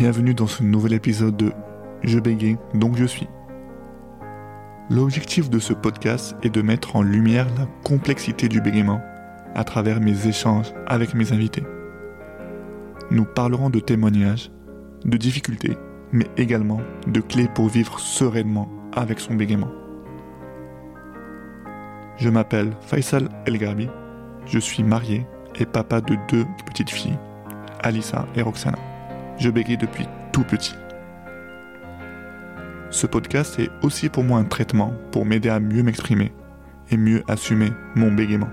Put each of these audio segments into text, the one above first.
Bienvenue dans ce nouvel épisode de Je bégaye, donc je suis. L'objectif de ce podcast est de mettre en lumière la complexité du bégaiement à travers mes échanges avec mes invités. Nous parlerons de témoignages, de difficultés, mais également de clés pour vivre sereinement avec son bégaiement. Je m'appelle Faisal El Garbi, je suis marié et papa de deux petites filles, Alissa et Roxana. Je bégaye depuis tout petit. Ce podcast est aussi pour moi un traitement pour m'aider à mieux m'exprimer et mieux assumer mon bégaiement.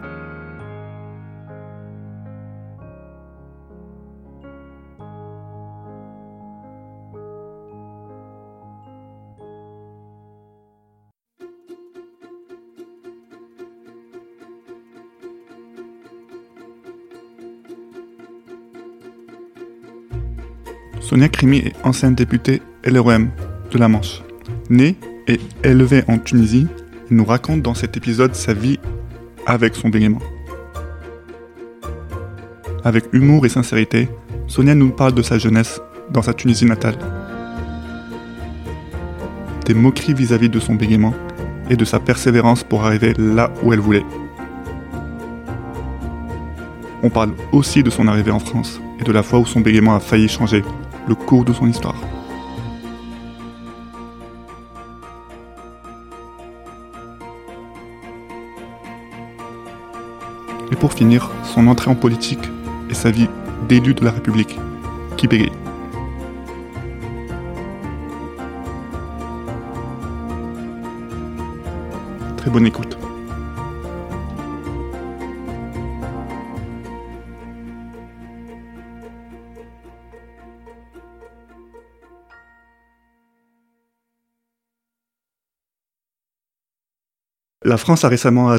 Sonia Krimi est ancienne députée LREM de la Manche. Née et élevée en Tunisie, elle nous raconte dans cet épisode sa vie avec son bégaiement. Avec humour et sincérité, Sonia nous parle de sa jeunesse dans sa Tunisie natale. Des moqueries vis-à-vis de son bégaiement et de sa persévérance pour arriver là où elle voulait. On parle aussi de son arrivée en France et de la fois où son bégaiement a failli changer le cours de son histoire. Et pour finir, son entrée en politique et sa vie d'élu de la République, qui bégaye. Très bonne écoute. La France a récemment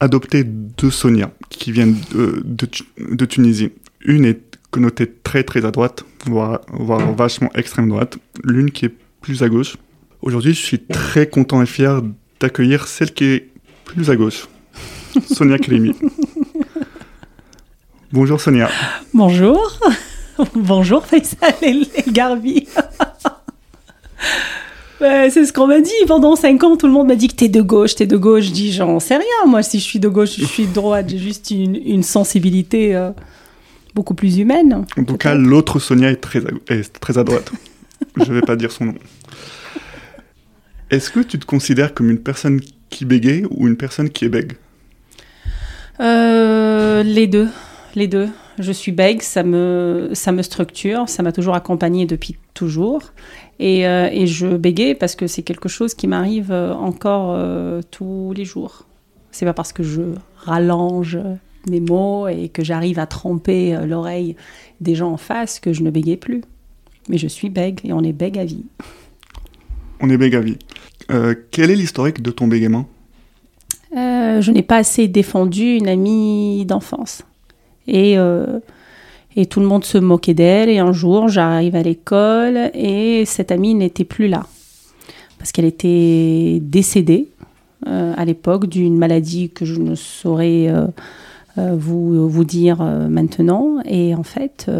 adopté deux Sonia qui viennent de, de Tu- de Tunisie. Une est connotée très très à droite, voire, voire vachement extrême droite. L'une qui est plus à gauche. Aujourd'hui, je suis très content et fier d'accueillir celle qui est plus à gauche, Sonia Krimi. Bonjour Sonia. Bonjour. Bonjour Faisal El Garbi. C'est ce qu'on m'a dit pendant 5 ans. Tout le monde m'a dit que t'es de gauche, t'es de gauche. Je dis, j'en sais rien. Moi, si je suis de gauche, je suis de droite. J'ai juste une, une sensibilité euh, beaucoup plus humaine. En tout cas, l'autre Sonia est très à, est très à droite. Je vais pas dire son nom. Est-ce que tu te considères comme une personne qui bégaye ou une personne qui est bègue? Euh, les deux, les deux. Je suis bègue, ça me, ça me structure, ça m'a toujours accompagnée depuis toujours. Et, euh, et je bégaye parce que c'est quelque chose qui m'arrive euh, encore euh, tous les jours. C'est pas parce que je rallonge mes mots et que j'arrive à tromper l'oreille des gens en face que je ne bégaye plus. Mais je suis bègue et on est bègue à vie. On est bègue à vie. Euh, quel est l'historique de ton bégaiement? Euh, je n'ai pas assez défendu une amie d'enfance. Et, euh, et tout le monde se moquait d'elle. Et un jour, j'arrive à l'école et cette amie n'était plus là. Parce qu'elle était décédée euh, à l'époque d'une maladie que je ne saurais euh, vous, vous dire maintenant. Et en fait,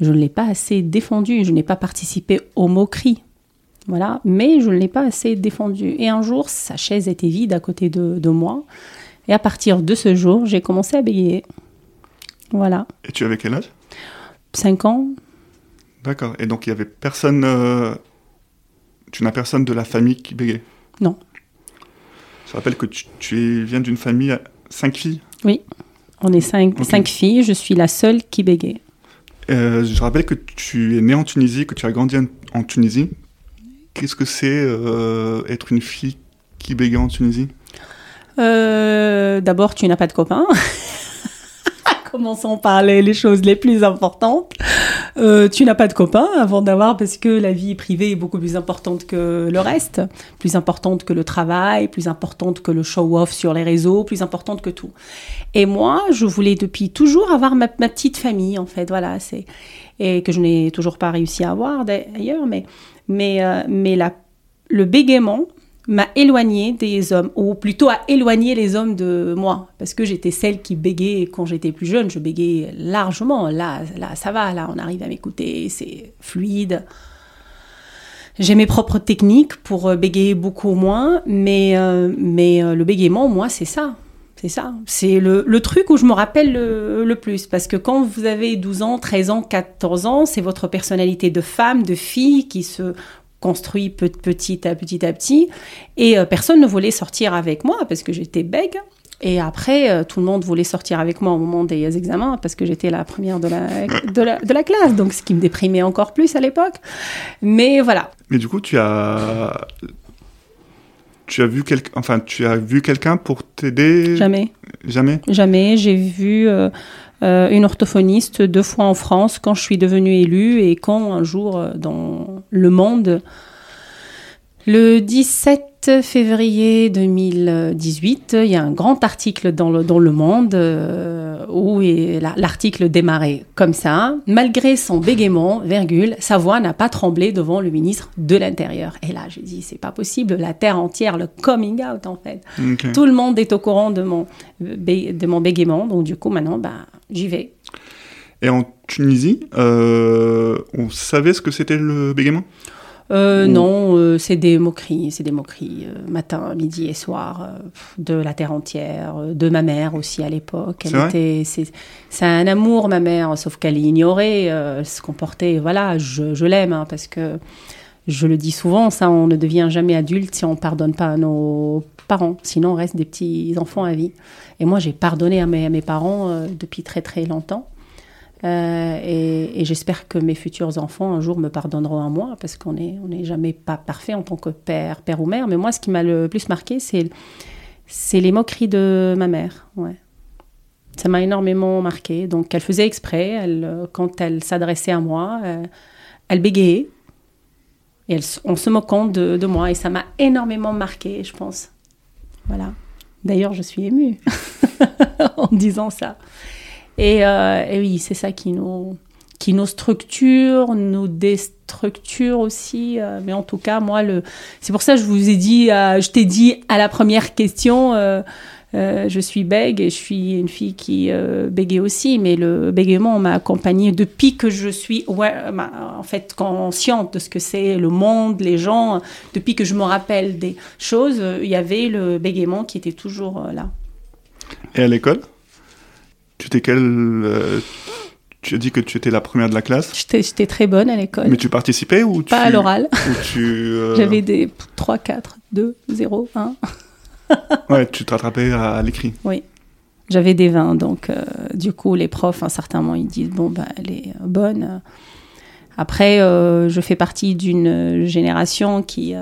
je ne l'ai pas assez défendue. Je n'ai pas participé aux moqueries. Voilà, mais je ne l'ai pas assez défendue. Et un jour, sa chaise était vide à côté de, de moi. Et à partir de ce jour, j'ai commencé à bégayer. Voilà, Et tu avais quel âge? 5 ans. D'accord. Et donc il y avait personne. euh, Tu n'as personne de la famille qui bégayait? Non. Je rappelle que tu, viens d'une famille à cinq filles? Oui, on est cinq, Ok. cinq filles. Je suis la seule qui bégaye. Euh, je rappelle que tu es né en Tunisie, que tu as grandi en, en Tunisie. Qu'est-ce que c'est euh, être une fille qui bégaye en Tunisie? Euh, D'abord, tu n'as pas de copain. Commençons par les, choses les plus importantes. Euh, tu n'as pas de copain avant d'avoir, parce que la vie privée est beaucoup plus importante que le reste, plus importante que le travail, plus importante que le show-off sur les réseaux, plus importante que tout. Et moi, je voulais depuis toujours avoir ma, ma petite famille, en fait, voilà, c'est et que je n'ai toujours pas réussi à avoir d'ailleurs, mais mais euh, mais la, le bégaiement m'a éloignée des hommes, ou plutôt a éloigné les hommes de moi, parce que j'étais celle qui bégayait quand j'étais plus jeune, je bégayais largement. Là, là, ça va, là, on arrive à m'écouter, c'est fluide. J'ai mes propres techniques pour euh, bégayer beaucoup moins, mais, euh, mais euh, le bégaiement, moi, c'est ça. C'est ça. C'est le, le, truc où je me rappelle le, le, plus. Parce que quand vous avez 12 ans, 13 ans, 14 ans, c'est votre personnalité de femme, de fille qui se construit petit à petit à petit. Et personne ne voulait sortir avec moi parce que j'étais bègue. Et après, euh, tout le monde voulait sortir avec moi au moment des examens parce que j'étais la première de la, de la, de la classe, donc ce qui me déprimait encore plus à l'époque. Mais voilà. Mais du coup, tu as, tu as vu quelqu'un, enfin, tu as vu quelqu'un pour t'aider? Jamais. Jamais? Jamais. J'ai vu euh, euh, une orthophoniste deux fois en France quand je suis devenue élue et quand un jour euh, dans le monde le 17 février 2018, il y a un grand article dans le, dans le Monde euh, où l'article démarrait comme ça. Malgré son bégaiement, virgule, sa voix n'a pas tremblé devant le ministre de l'Intérieur. Et là, je dis, c'est pas possible, la terre entière, le coming out en fait. Okay. Tout le monde est au courant de mon, de mon bégaiement, donc du coup, maintenant, bah, j'y vais. Et en Tunisie, euh, on savait ce que c'était le bégaiement? Euh, Non, euh, c'est des moqueries, c'est des moqueries euh, matin, midi et soir euh, de la terre entière, euh, de ma mère aussi à l'époque. C'est vrai c'est un amour ma mère, sauf qu'elle ignorait, elle se comportait. Voilà, je, je l'aime hein, parce que je le dis souvent, ça, on ne devient jamais adulte si on pardonne pas à nos parents. Sinon, on reste des petits enfants à vie. Et moi, j'ai pardonné à mes, à mes parents euh, depuis très très longtemps. Euh, et, j'espère que mes futurs enfants un jour me pardonneront à moi parce qu'on n'est jamais pas parfait en tant que père, père ou mère. Mais moi, ce qui m'a le plus marqué, c'est les moqueries de ma mère. Ouais. Ça m'a énormément marqué. Donc, elle faisait exprès. Elle, quand elle s'adressait à moi, euh, elle bégayait. Et elle, en se moquant de, de moi. Et ça m'a énormément marqué, je pense. Voilà. D'ailleurs, je suis émue en disant ça. Et, euh, et oui, c'est ça qui nous, qui nous structure, nous déstructure aussi. Euh, mais en tout cas, moi, c'est pour ça que je vous ai dit, euh, je t'ai dit à la première question, euh, je suis bègue et je suis une fille qui bégait aussi. Mais le bégaiement m'a accompagnée depuis que je suis en fait consciente de ce que c'est le monde, les gens. Depuis que je me rappelle des choses, il y avait le bégaiement qui était toujours là. Et à l'école? Tu étais quelle euh, Tu as dit que tu étais la première de la classe J'étais très bonne à l'école. Mais tu participais ou tu... Pas à l'oral. euh... J'avais des 3, 4, 2, 0, 1. ouais, tu te rattrapais à, à l'écrit. Oui. J'avais des 20, donc euh, du coup, les profs, à un certain moment, ils disent Bon, bah, elle est bonne. Après, euh, je fais partie d'une génération qui.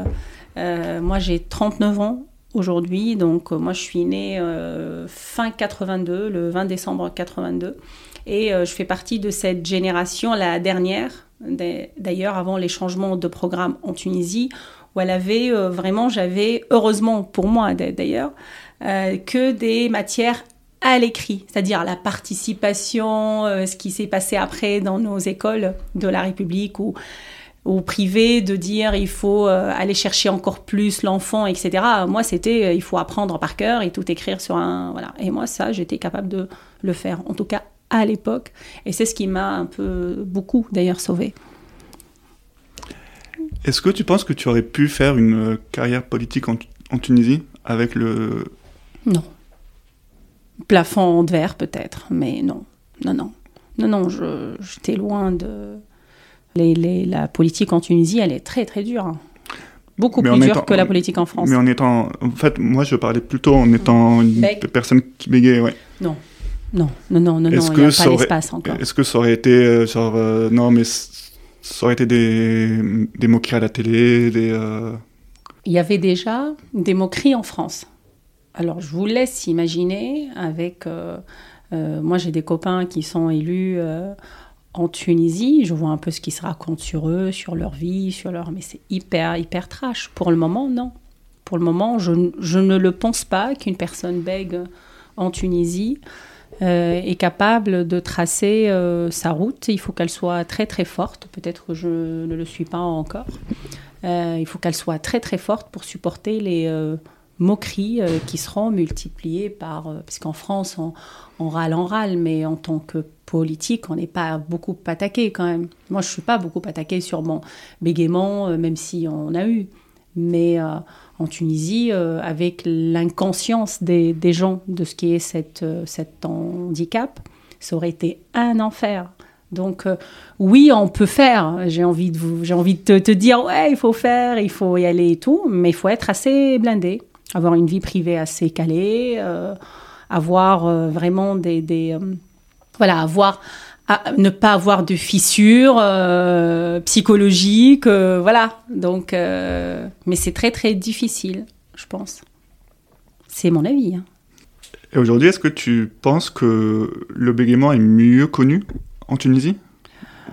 euh, moi, j'ai 39 ans aujourd'hui. Donc, euh, moi, je suis née euh, fin 82, le 20 décembre 82. Et euh, je fais partie de cette génération, la dernière, d'ailleurs, avant les changements de programme en Tunisie, où elle avait vraiment, j'avais, heureusement pour moi d'ailleurs, que des matières à l'écrit, c'est-à-dire la participation, ce qui s'est passé après dans nos écoles de la République, où ou privé de dire il faut euh, aller chercher encore plus l'enfant, etc. Moi, c'était euh, il faut apprendre par cœur et tout écrire sur un. Voilà. Et moi, ça, j'étais capable de le faire, en tout cas à l'époque. Et c'est ce qui m'a un peu, beaucoup d'ailleurs, sauvé. Est-ce que tu penses que tu aurais pu faire une carrière politique en, en Tunisie avec le. Non. Plafond de verre, peut-être, mais non. Non, non. Non, non, j'étais loin de les, les, la politique en Tunisie, elle est très très dure. Hein. Beaucoup mais plus dure étant, que la politique en France. Mais en étant. En fait, moi, je parlais plutôt en étant une personne qui bégayait, ouais. Non. Non, non, non, non, non, il n'y a pas l'espace encore. Est-ce que ça aurait été euh, genre. Euh, non, mais ça aurait été des, des moqueries à la télé des, euh... Il y avait déjà des moqueries en France. Alors, je vous laisse imaginer avec. Euh, moi, j'ai des copains qui sont élus en Tunisie, je vois un peu ce qui se raconte sur eux, sur leur vie, sur leur... Mais c'est hyper, hyper trash. Pour le moment, non. Pour le moment, je, je ne le pense pas qu'une personne bègue en Tunisie euh, est capable de tracer euh, sa route. Il faut qu'elle soit très, très forte. Peut-être que je ne le suis pas encore. il faut qu'elle soit très très forte pour supporter les moqueries qui seront multipliées par... parce qu'en France, on, râle, on râle, mais en tant que politique, on n'est pas beaucoup attaqué quand même. Moi, je suis pas beaucoup attaqué sur mon bégaiement, même si on a eu. Mais en Tunisie, avec l'inconscience des, des, gens de ce qui est cette, cet handicap, ça aurait été un enfer. Donc euh, oui, on peut faire. J'ai envie de j'ai envie de te, dire ouais, il faut faire, il faut y aller et tout, mais il faut être assez blindé, avoir une vie privée assez calée, euh, avoir euh, vraiment des, des voilà, avoir ne pas avoir de fissures psychologiques, voilà. Donc, mais c'est très très difficile, je pense. C'est mon avis. Hein. Et aujourd'hui, est-ce que tu penses que le bégaiement est mieux connu en Tunisie?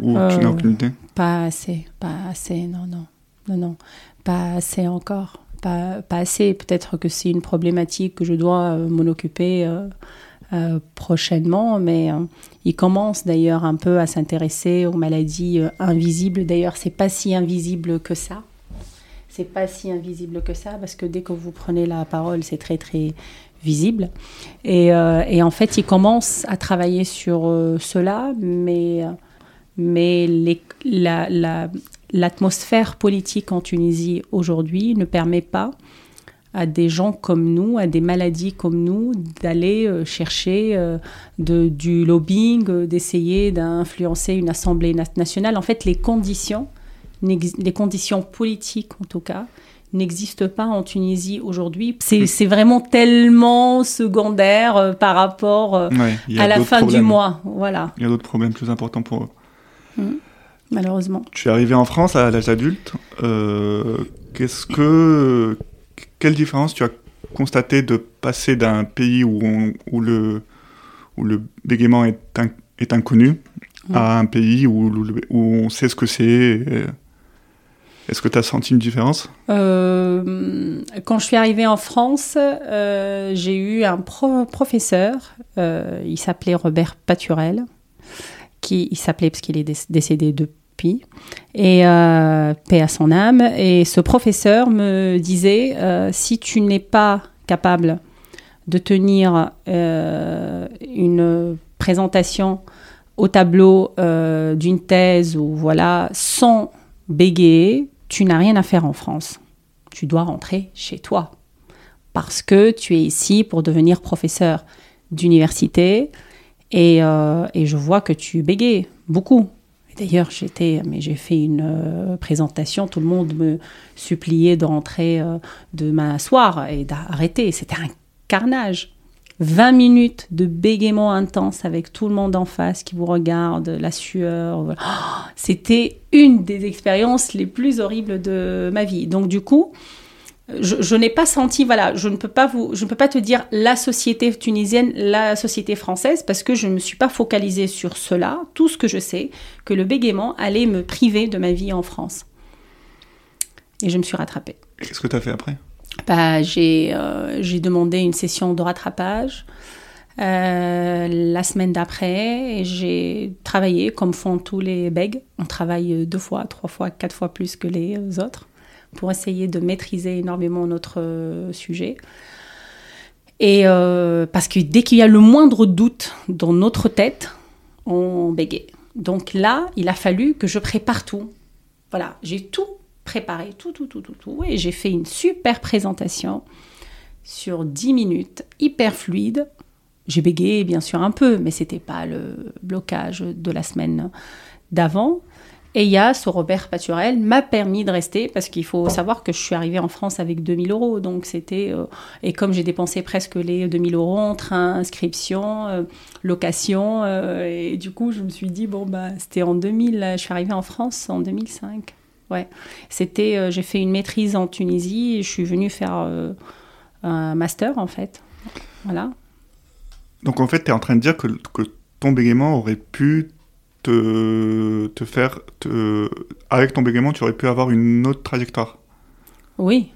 Ou tu n'as aucune idée? Pas assez, pas assez, non, non, non, non, pas assez encore. Pas, assez, peut-être que c'est une problématique que je dois euh, m'en occuper euh, euh, prochainement, mais il commence d'ailleurs un peu à s'intéresser aux maladies invisibles. D'ailleurs, c'est pas si invisible que ça c'est pas si invisible que ça parce que dès que vous prenez la parole, c'est très très visible. Et, et, en fait, il commence à travailler sur cela, mais, mais l'atmosphère la, politique en Tunisie aujourd'hui ne permet pas à des gens comme nous, à des maladies comme nous, d'aller euh, chercher de, du lobbying, d'essayer d'influencer une assemblée nationale. En fait, les conditions, les conditions politiques en tout cas, n'existe pas en Tunisie aujourd'hui. C'est vraiment tellement secondaire euh, par rapport euh, à la fin du mois. Voilà. Il y a d'autres problèmes plus importants pour eux. Mmh. Malheureusement. Tu es arrivé en France à l'âge adulte. Euh, qu'est-ce que, quelle différence tu as constaté de passer d'un pays où, où, le, où le bégaiement est, est inconnu à un pays où, où, on sait ce que c'est est-ce que tu as senti une différence? Euh, Quand je suis arrivée en France, euh, j'ai eu un professeur, il s'appelait Robert Paturel, qui il s'appelait parce qu'il est décédé depuis, et paix à son âme. Et ce professeur me disait si tu n'es pas capable de tenir une présentation au tableau d'une thèse ou voilà sans bégayer, tu n'as rien à faire en France. Tu dois rentrer chez toi. Parce que tu es ici pour devenir professeur d'université et, euh, et, je vois que tu bégayes beaucoup. D'ailleurs, j'étais, mais j'ai fait une euh, présentation, tout le monde me suppliait de rentrer, euh, de m'asseoir et d'arrêter. C'était un carnage. 20 minutes de bégaiement intense avec tout le monde en face qui vous regarde, la sueur. Oh, c'était une des expériences les plus horribles de ma vie. Donc du coup, je, n'ai pas senti, voilà, je ne peux pas vous, je ne peux pas te dire la société tunisienne, la société française, parce que je ne me suis pas focalisée sur cela. Tout ce que je sais, que le bégaiement allait me priver de ma vie en France. Et je me suis rattrapée. Qu'est-ce que tu as fait après? Bah, euh, j'ai demandé une session de rattrapage euh, la semaine d'après et j'ai travaillé comme font tous les bègues. On travaille deux fois, trois fois, quatre fois plus que les autres pour essayer de maîtriser énormément notre euh, sujet. Et parce que dès qu'il y a le moindre doute dans notre tête, on bégaye. Donc là, il a fallu que je prépare tout. Voilà, j'ai tout préparé tout, tout, tout, tout, tout. Et j'ai fait une super présentation sur 10 minutes, hyper fluide. J'ai bégayé bien sûr un peu, mais c'était pas le blocage de la semaine d'avant. Et il y a ce Robert Paturel m'a permis de rester parce qu'il faut savoir que je suis arrivée en France avec 2000 euros. Donc c'était. Euh, et comme j'ai dépensé presque les 2000 euros en train, inscription, euh, location, euh, et du coup je me suis dit, bon, bah, c'était en 2000, je suis arrivée en France en 2005. Ouais. C'était, j'ai fait une maîtrise en Tunisie et je suis venue faire un master en fait. Voilà. Donc en fait, tu es en train de dire que, que ton bégaiement aurait pu te, te faire. Te, avec ton bégaiement, tu aurais pu avoir une autre trajectoire. Oui.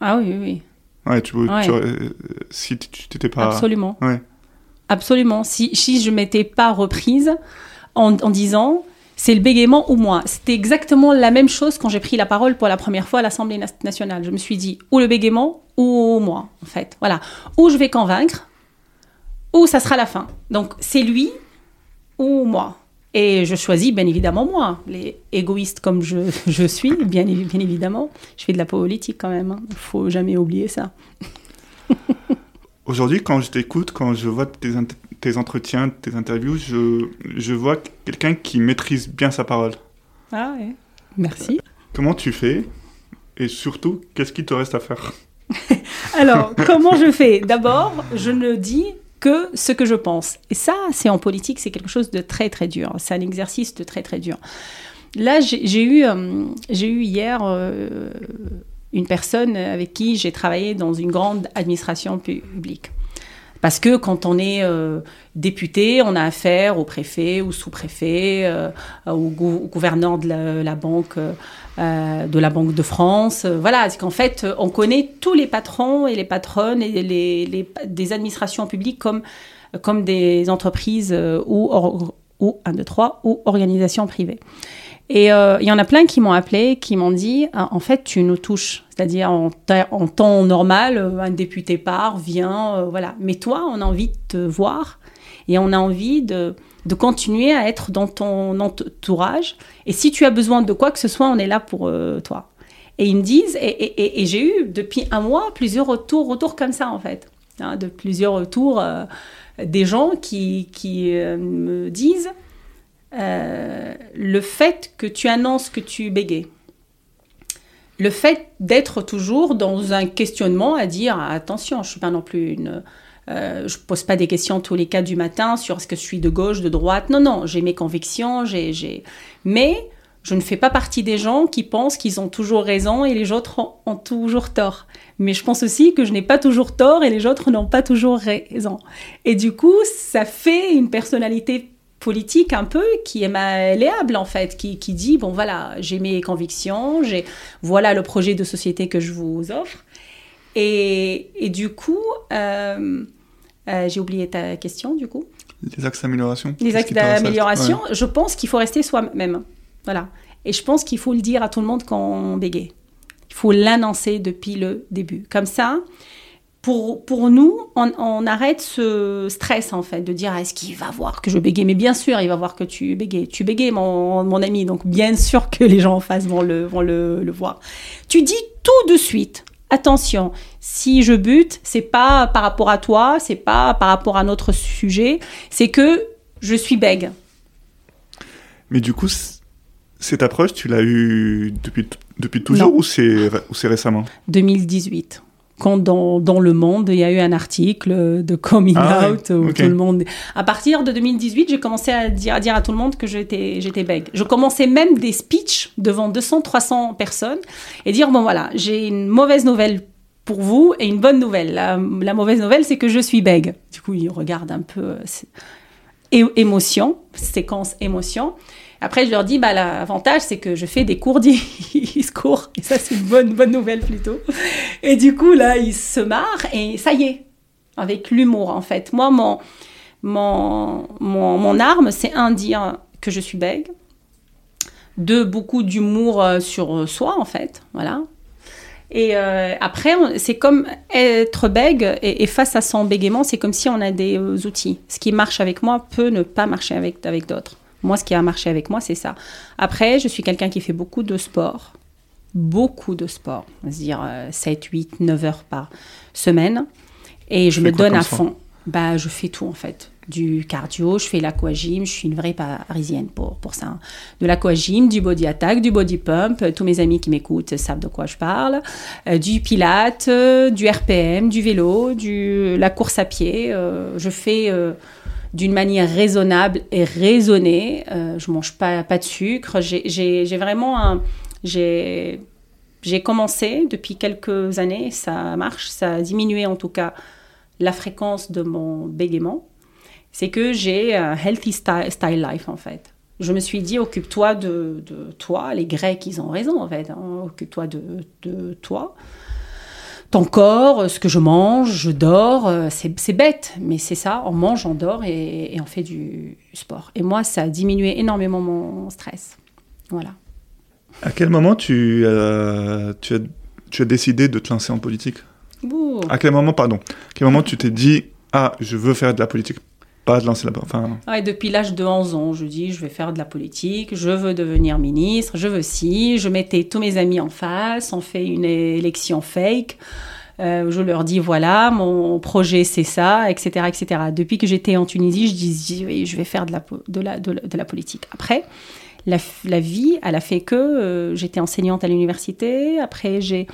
Ah oui, oui, oui. Ouais, tu, tu si tu t'étais pas. Absolument. Ouais. Absolument. Si, si je m'étais pas reprise en, en disant c'est le bégaiement ou moi. C'était exactement la même chose quand j'ai pris la parole pour la première fois à l'Assemblée nationale. Je me suis dit, ou le bégaiement ou moi, en fait. Voilà. Ou je vais convaincre, ou ça sera la fin. Donc, c'est lui ou moi. Et je choisis bien évidemment moi, les égoïstes comme je, je suis, bien, bien, évidemment. Je fais de la politique quand même, il hein. faut jamais oublier ça. Aujourd'hui, quand je t'écoute, quand je vois tes, tes, entretiens, tes interviews, je, je vois quelqu'un qui maîtrise bien sa parole. Ah ouais, merci. Comment tu fais? Et surtout, qu'est-ce qu'il te reste à faire? Alors, comment je fais? D'abord, je ne dis que ce que je pense. Et ça, c'est en politique, c'est quelque chose de très très dur. C'est un exercice de très très dur. Là, j'ai eu, euh, eu hier euh, une personne avec qui j'ai travaillé dans une grande administration publique. Parce que quand on est euh, député, on a affaire au préfet, ou sous-préfet, au, gouverneur de la, banque, de la Banque de France. voilà, c'est qu'en fait, on connaît tous les patrons et les patronnes et les, des administrations publiques comme, comme des entreprises ou, ou, un, deux, trois, ou organisations privées. Et euh, il y en a plein qui m'ont appelé, qui m'ont dit, ah, en fait, tu nous touches. C'est-à-dire, en, temps normal, euh, un député part, vient, euh, voilà. Mais toi, on a envie de te voir et on a envie de, de, continuer à être dans ton entourage. Et si tu as besoin de quoi que ce soit, on est là pour toi. Et ils me disent, et j'ai eu depuis un mois plusieurs retours, retours comme ça, en fait. Hein, de plusieurs retours des gens qui, qui me disent euh, le fait que tu annonces que tu bégais, le fait d'être toujours dans un questionnement à dire attention, je suis pas non plus une, euh, je pose pas des questions tous les cas du matin sur est-ce que je suis de gauche, de droite. Non, non, j'ai mes convictions, j'ai, j'ai, mais je ne fais pas partie des gens qui pensent qu'ils ont toujours raison et les autres ont, ont toujours tort. Mais je pense aussi que je n'ai pas toujours tort et les autres n'ont pas toujours raison. Et du coup, ça fait une personnalité politique un peu qui est malléable en fait, qui, qui dit bon voilà, j'ai mes convictions, j'ai voilà le projet de société que je vous offre. Et, et du coup, euh, euh, j'ai oublié ta question du coup. Les axes d'amélioration. Les axes d'amélioration, je pense qu'il faut rester soi-même. Voilà. Et je pense qu'il faut le dire à tout le monde quand on bégaye. Il faut l'annoncer depuis le début. Comme ça, pour, pour nous, on, arrête ce stress en fait de dire est-ce qu'il va voir que je bégaye Mais bien sûr, il va voir que tu bégayes. Tu bégayes, mon, mon ami, donc bien sûr que les gens en face vont le, vont le, le voir. Tu dis tout de suite. Attention, si je bute, c'est pas par rapport à toi, c'est pas par rapport à notre sujet, c'est que je suis bègue. Mais du coup, cette approche, tu l'as eue depuis, depuis toujours ou c'est récemment? 2018 quand dans, dans, le monde, il y a eu un article de coming ah out où tout le monde. À partir de 2018, j'ai commencé à dire, à dire à tout le monde que j'étais, j'étais bègue. Je commençais même des speeches devant 200, 300 personnes et dire bon voilà, j'ai une mauvaise nouvelle pour vous et une bonne nouvelle. La, la mauvaise nouvelle, c'est que je suis bègue. Du coup, il regarde un peu euh, émotion, séquence émotion. Après, je leur dis, bah, l'avantage, c'est que je fais des cours discours. Et ça, c'est une bonne, bonne nouvelle plutôt. Et du coup, là, ils se marrent et ça y est, avec l'humour, en fait. Moi, mon, mon, mon, arme, c'est un, dire que je suis bègue. Deux, beaucoup d'humour euh, sur euh, soi, en fait. Voilà. Et euh, après, c'est comme être bègue et, face à son bégaiement, c'est comme si on a des outils. Ce qui marche avec moi peut ne pas marcher avec, avec d'autres. Moi, ce qui a marché avec moi, c'est ça. Après, je suis quelqu'un qui fait beaucoup de sport, beaucoup de sport, c'est-à-dire 7, 8, 9 heures par semaine. Et je me donne à fond. Bah, je fais tout en fait. Du cardio, je fais l'aquagym, je suis une vraie parisienne pour, pour ça. De l'aquagym, du body attack, du body pump. Tous mes amis qui m'écoutent savent de quoi je parle. Euh, du pilate, euh, du RPM, du vélo, du, la course à pied. Euh, je fais d'une manière raisonnable et raisonnée. Je mange pas, pas de sucre. J'ai vraiment un... J'ai commencé depuis quelques années, ça marche, ça a diminué en tout cas la fréquence de mon bégaiement. C'est que j'ai un healthy style, life en fait. Je me suis dit, occupe-toi de, toi. Les Grecs, ils ont raison en fait. Hein. Occupe-toi de, toi ton corps, ce que je mange, je dors, euh, c'est bête, mais c'est ça, on mange, on dort et, on fait du sport. Et moi, ça a diminué énormément mon stress. Voilà. À quel moment tu, euh, tu, as, tu as décidé de te lancer en politique? À quel moment, pardon, à quel moment tu t'es dit, ah, je veux faire de la politique pas de lancer la enfin... depuis l'âge de 11 ans, je dis je vais faire de la politique, je veux devenir ministre, je veux si, je mettais tous mes amis en face, on fait une élection fake. Euh, je leur dis voilà, mon projet c'est ça, etc., etc. Depuis que j'étais en Tunisie, je dis oui, je vais faire de la, de la, de la, politique. Après, la, vie, elle a fait que euh, j'étais enseignante à l'université. Après, j'ai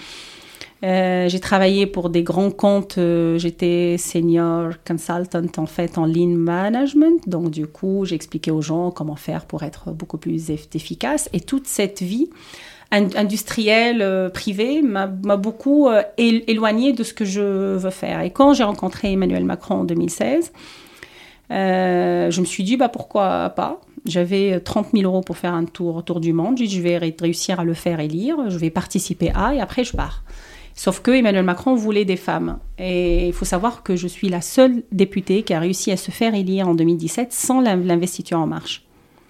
euh, travaillé pour des grands comptes. Euh, j'étais senior consultant en fait en lean management. Donc du coup, j'expliquais aux gens comment faire pour être beaucoup plus efficace. Et toute cette vie industrielle privée m'a beaucoup éloignée de ce que je veux faire. Et quand j'ai rencontré Emmanuel Macron en 2016, je me suis dit bah pourquoi pas? J'avais 30 000 euros pour faire un tour autour du monde. J'ai dit je vais réussir à le faire et lire. Je vais participer à et après je pars. Sauf que Emmanuel Macron voulait des femmes. Et il faut savoir que je suis la seule députée qui a réussi à se faire élire en 2017 sans l'investiture en marche.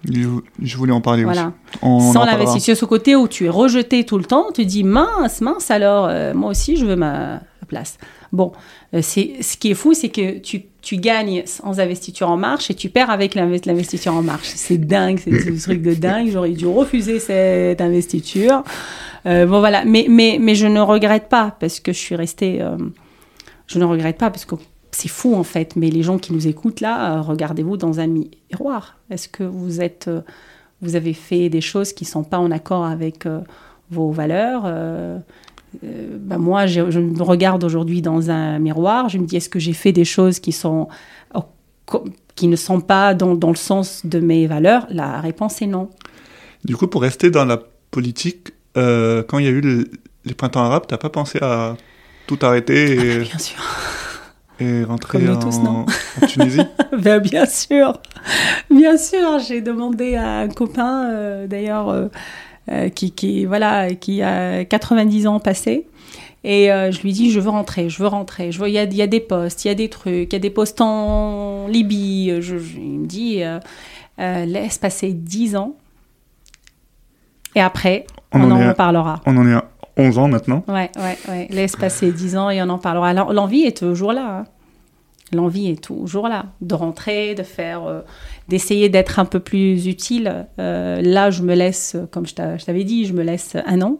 Je voulais en parler voilà. aussi. sans l'investiture ce côté où tu es rejeté tout le temps, tu dis mince, mince, alors euh, moi aussi je veux ma place. Bon, euh, c'est ce qui est fou, c'est que tu, tu, gagnes sans investiture en marche et tu perds avec l'investiture en marche. C'est dingue, c'est un truc de dingue. J'aurais dû refuser cette investiture. Euh, bon voilà, mais, mais, mais je ne regrette pas parce que je suis restée. Euh, je ne regrette pas parce que c'est fou en fait. Mais les gens qui nous écoutent là, euh, regardez-vous dans un miroir. Est-ce que vous êtes, vous avez fait des choses qui sont pas en accord avec vos valeurs bah, moi, je, me regarde aujourd'hui dans un miroir. Je me dis, est-ce que j'ai fait des choses qui sont qui ne sont pas dans, dans le sens de mes valeurs? La réponse est non. Du coup, pour rester dans la politique, euh, quand il y a eu les printemps arabes, t'as pas pensé à tout arrêter et, ah, bien sûr. et rentrer en, Tunisie? Ben, Bien sûr, bien sûr. J'ai demandé à un copain, euh, d'ailleurs, qui, qui, voilà, qui a 90 ans passé. Et je lui dis, je veux rentrer, je veux rentrer. Je veux, il, y a, il y a des postes, il y a des trucs, il y a des postes en Libye. Je, il me dit, laisse passer 10 ans. Et après, on, en, parlera. On en est à 11 ans maintenant. Ouais, ouais, ouais. Laisse passer 10 ans et on en parlera. L'envie est toujours là. Hein. L'envie est toujours là. De rentrer, de faire, euh, d'essayer d'être un peu plus utile. Euh, là, je me laisse, comme je t'avais dit, je me laisse un an.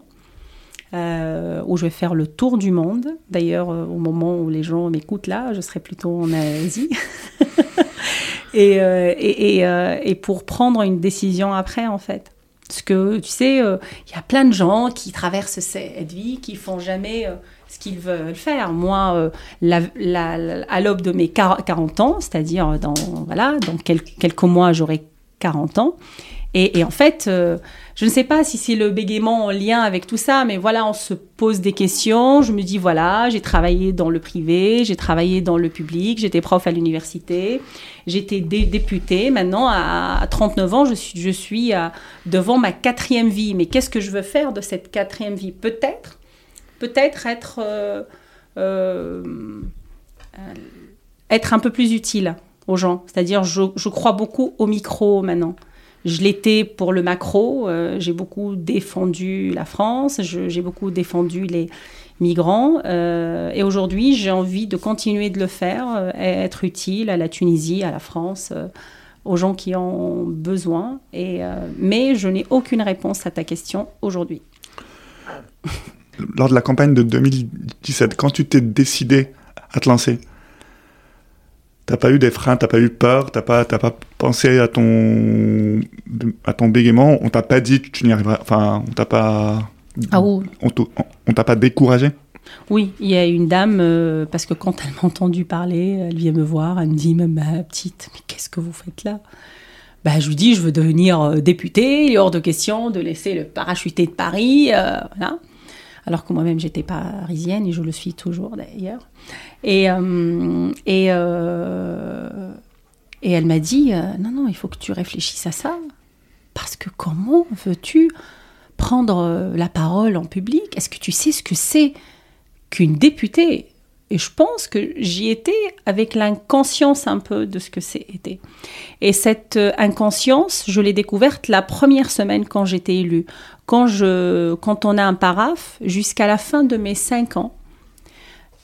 Euh, où je vais faire le tour du monde. D'ailleurs, au moment où les gens m'écoutent là, je serai plutôt en Asie. et, et, et, pour prendre une décision après, en fait. Parce que, tu sais, euh, il y a plein de gens qui traversent cette vie, qui font jamais euh, ce qu'ils veulent faire. Moi, euh, à l'aube de mes 40 ans, c'est-à-dire dans, quelques mois, j'aurai 40 ans, et, en fait, euh, je ne sais pas si c'est le bégaiement en lien avec tout ça, mais voilà, on se pose des questions. Je me dis, voilà, j'ai travaillé dans le privé, j'ai travaillé dans le public, j'étais prof à l'université, j'étais députée. Maintenant, à 39 ans, je suis, suis devant ma quatrième vie. Mais qu'est-ce que je veux faire de cette quatrième vie? Peut-être, peut-être être, euh, euh, être un peu plus utile aux gens. C'est-à-dire, je crois beaucoup au micro maintenant. Je l'étais pour le macro. Euh, j'ai beaucoup défendu la France. J'ai beaucoup défendu les migrants. Euh, et aujourd'hui, j'ai envie de continuer de le faire, euh, être utile à la Tunisie, à la France, aux gens qui en ont besoin. Et, mais je n'ai aucune réponse à ta question aujourd'hui. Lors de la campagne de 2017, quand tu t'es décidé à te lancer, T'as pas eu des freins, t'as pas eu peur, t'as pas, pas pensé à ton, à ton bégaiement, on t'a pas dit que tu n'y arriveras, enfin, on t'a pas, ah, on, t'a pas découragé? Oui, il y a une dame, euh, parce que quand elle m'a entendu parler, elle vient me voir, elle me dit, ma petite, mais qu'est-ce que vous faites là? Bah, je lui dis, je veux devenir euh, députée, il est hors de question de laisser le parachuté de Paris, euh, voilà alors que moi-même j'étais parisienne et je le suis toujours d'ailleurs. Et, euh, et, euh, et elle m'a dit euh, non, non, il faut que tu réfléchisses à ça. Parce que comment veux-tu prendre la parole en public? Est-ce que tu sais ce que c'est qu'une députée? Et je pense que j'y étais avec l'inconscience un peu de ce que c'était. Et cette inconscience, je l'ai découverte la première semaine quand j'étais élue. Quand, je, quand on a un paraphe, jusqu'à la fin de mes cinq ans,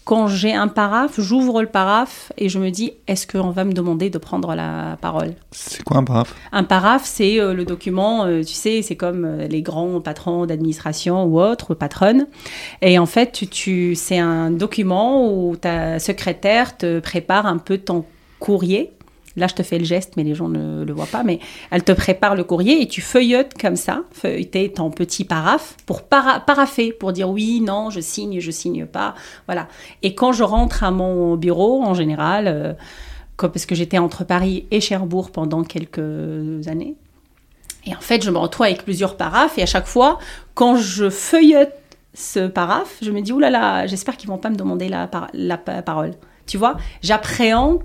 quand j'ai un paraphe, j'ouvre le paraphe et je me dis, est-ce qu'on va me demander de prendre la parole? C'est quoi un paraphe Un paraphe, c'est euh, le document, euh, tu sais, c'est comme euh, les grands patrons d'administration ou autres, patronnes. Et en fait, tu, tu c'est un document où ta secrétaire te prépare un peu ton courrier Là, je te fais le geste, mais les gens ne le voient pas. Mais elle te prépare le courrier et tu feuilleutes comme ça, feuilleter ton petit paraphe pour paraffer, pour dire oui, non, je signe, je signe pas. Voilà. Et quand je rentre à mon bureau, en général, euh, parce que j'étais entre Paris et Cherbourg pendant quelques années, et en fait, je me retrouve avec plusieurs paraphes et à chaque fois, quand je feuillette ce paraphe, je me dis, oulala, j'espère qu'ils vont pas me demander la, la parole. Tu vois, j'appréhende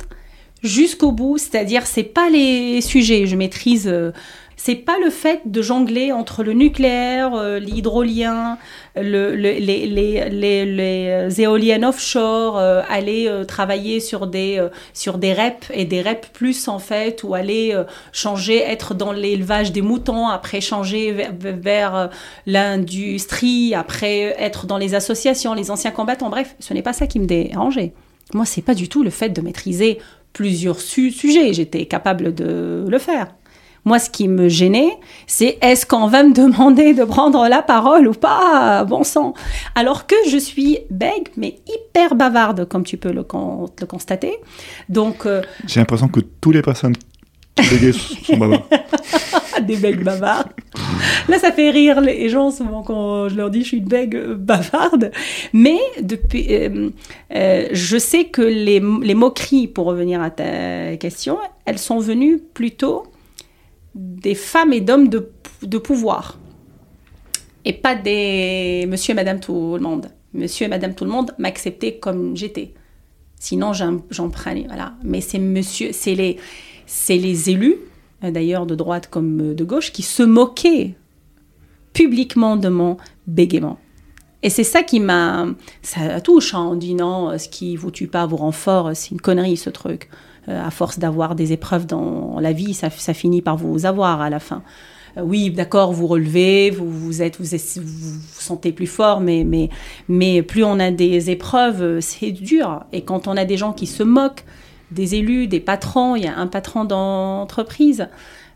jusqu'au bout, c'est-à-dire c'est pas les sujets, je maîtrise euh, c'est pas le fait de jongler entre le nucléaire, euh, l'hydrolien, le, les, les, les, éoliennes offshore, euh, aller travailler sur des, sur des REP et des REP plus en fait, ou aller changer, être dans l'élevage des moutons, après changer vers, vers l'industrie, après être dans les associations, les anciens combattants. Bref, ce n'est pas ça qui me dérangeait. Moi, c'est pas du tout le fait de maîtriser plusieurs sujets. J'étais capable de le faire. Moi, ce qui me gênait, c'est est-ce qu'on va me demander de prendre la parole ou pas? Bon sang. Alors que je suis bègue, mais hyper bavarde, comme tu peux le, le constater. Donc. Euh, J'ai l'impression que toutes les personnes sont bavardes. Des bègues bavardes. Là, ça fait rire les gens souvent quand je leur dis je suis une bègue bavarde. Mais depuis, euh, euh, je sais que les, moqueries, pour revenir à ta question, elles sont venues plutôt des femmes et d'hommes de, de pouvoir. Et pas des monsieur et madame tout le monde. Monsieur et madame tout le monde m'acceptaient comme j'étais. Sinon, j'en prenais. Voilà. Mais c'est monsieur, c'est les, c'est les élus, d'ailleurs de droite comme de gauche, qui se moquaient publiquement de mon bégaiement. Et c'est ça qui m'a. Ça touche, hein. on dit non, ce qui vous tue pas vous rend fort, c'est une connerie ce truc. Euh, à force d'avoir des épreuves dans la vie, ça, finit par vous avoir à la fin. Euh, oui, d'accord, vous relevez, vous vous êtes, vous, sentez plus fort, mais, mais, mais plus on a des épreuves, c'est dur. Et quand on a des gens qui se moquent des élus, des patrons, il y a un patron d'entreprise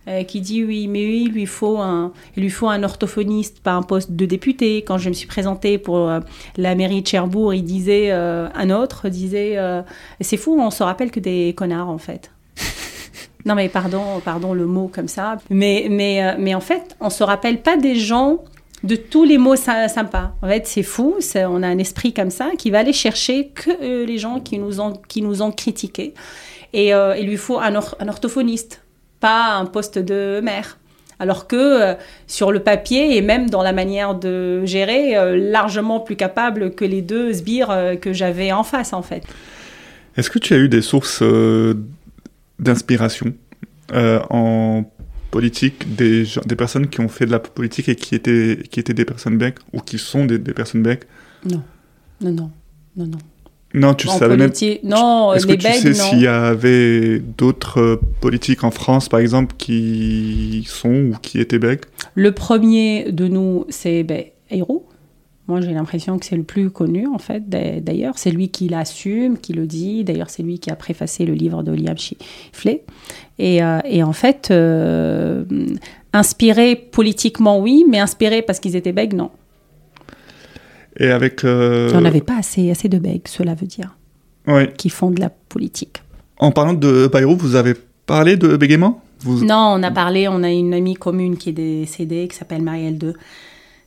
euh, qui dit oui, mais oui, il lui faut un, il lui faut un orthophoniste, pas un poste de député. Quand je me suis présentée pour euh, la mairie de Cherbourg, il disait euh, un autre disait c'est fou, on se rappelle que des connards en fait. non mais pardon, pardon le mot comme ça, mais mais mais en fait, on se rappelle pas des gens de tous les mots sympas. En fait, c'est fou, on a un esprit comme ça qui va aller chercher que les gens qui nous ont qui nous ont critiqués. Et il lui faut un, orthophoniste pas un poste de maire. Alors que euh, sur le papier et même dans la manière de gérer, euh, largement plus capable que les deux sbires euh, que j'avais en face en fait. Est-ce que tu as eu des sources d'inspiration en politique, des, des personnes qui ont fait de la politique et qui étaient, qui étaient des personnes bec ou qui sont des, des personnes bec Non, non, non, non, non. Non, tu savais même. Non, Est-ce que tu sais s'il y avait d'autres euh, politiques en France, par exemple, qui sont ou qui étaient bègues Le premier de nous, c'est ben, Moi, j'ai l'impression que c'est le plus connu, en fait, d'ailleurs. C'est lui qui l'assume, qui le dit. D'ailleurs, c'est lui qui a préfacé le livre de Liam Chifflet. Et, euh, et, en fait, euh, inspiré politiquement, oui, mais inspiré parce qu'ils étaient bègues, non. Et avec. Euh... On n'avait pas assez, assez de bègues, cela veut dire. Oui. Qui font de la politique. En parlant de Bayrou, vous avez parlé de bégaiement? Non, on a parlé, on a une amie commune qui est décédée, qui s'appelle Marielle de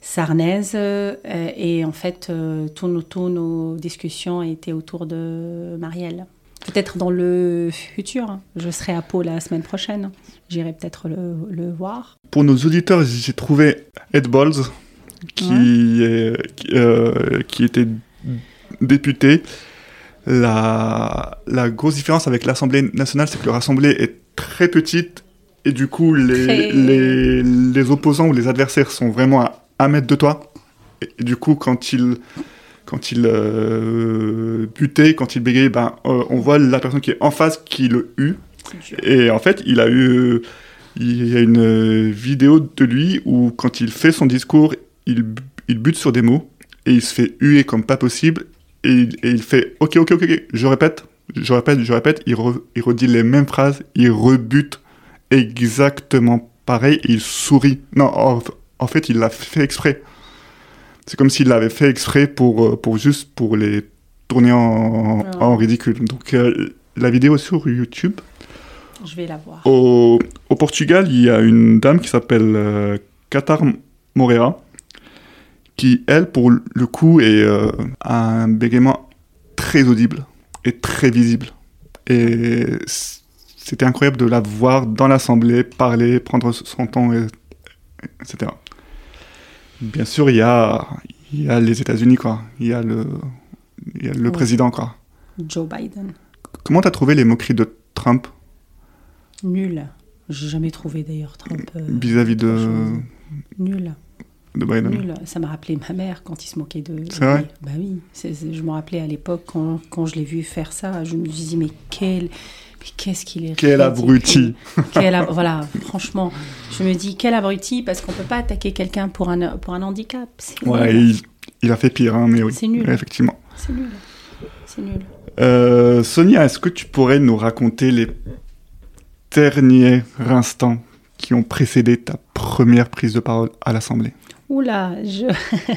Sarnez. Euh, et en fait, euh, tous nos, discussions étaient autour de Marielle. Peut-être dans le futur. Hein. Je serai à Pau la semaine prochaine. J'irai peut-être le, le, voir. Pour nos auditeurs, j'ai trouvé Ed Balls qui, est, euh, qui était député. La, la grosse différence avec l'Assemblée nationale, c'est que l'Assemblée est très petite et du coup, les, les, les, opposants ou les adversaires sont vraiment à un mètre de toi. Et, du coup, quand ils, quand il euh, butait, quand il bégayait, ben, euh, on voit la personne qui est en face qui le eut. Et en fait, il a eu. Il y a une vidéo de lui où, quand il fait son discours, il, il bute sur des mots et il se fait huer comme pas possible. Et, il fait Ok, ok, ok, je répète, je répète, je répète. Il, re- il redit les mêmes phrases, il rebute exactement pareil il sourit. Non, en, en fait, il l'a fait exprès. C'est comme s'il l'avait fait exprès pour, euh, pour juste pour les tourner en, Ah. en ridicule. Donc, euh, la vidéo est sur YouTube. Je vais la voir. Au, au Portugal, il y a une dame qui s'appelle euh, Qatar Moreira, qui, elle, pour le coup, est, euh, a un bégaiement très audible et très visible. Et c'était incroyable de la voir dans l'Assemblée, parler, prendre son temps, et- etc. Bien sûr, il y a, il y a les États-Unis, quoi. Il y a le, il y a le président, quoi. Joe Biden. Comment t'as trouvé les moqueries de Trump? Nul. J'ai jamais trouvé d'ailleurs Trump. euh, vis-à-vis de, chose. Nul. de Biden Nul. Ça m'a rappelé ma mère quand il se moquait de. C'est vrai? Oui, Bah oui. Je me rappelais à l'époque quand, quand je l'ai vu faire ça, je me suis dit mais quel, mais qu'est-ce qu'il est. Quel abruti Quel ab- Voilà. Franchement, je me dis quel abruti parce qu'on peut pas attaquer quelqu'un pour un pour un handicap. Ouais, il a fait pire, hein, mais oui. C'est nul. Effectivement. C'est nul. C'est nul. Euh, Sonia, est-ce que tu pourrais nous raconter les derniers instants qui ont précédé ta première prise de parole à l'Assemblée? Oula, je.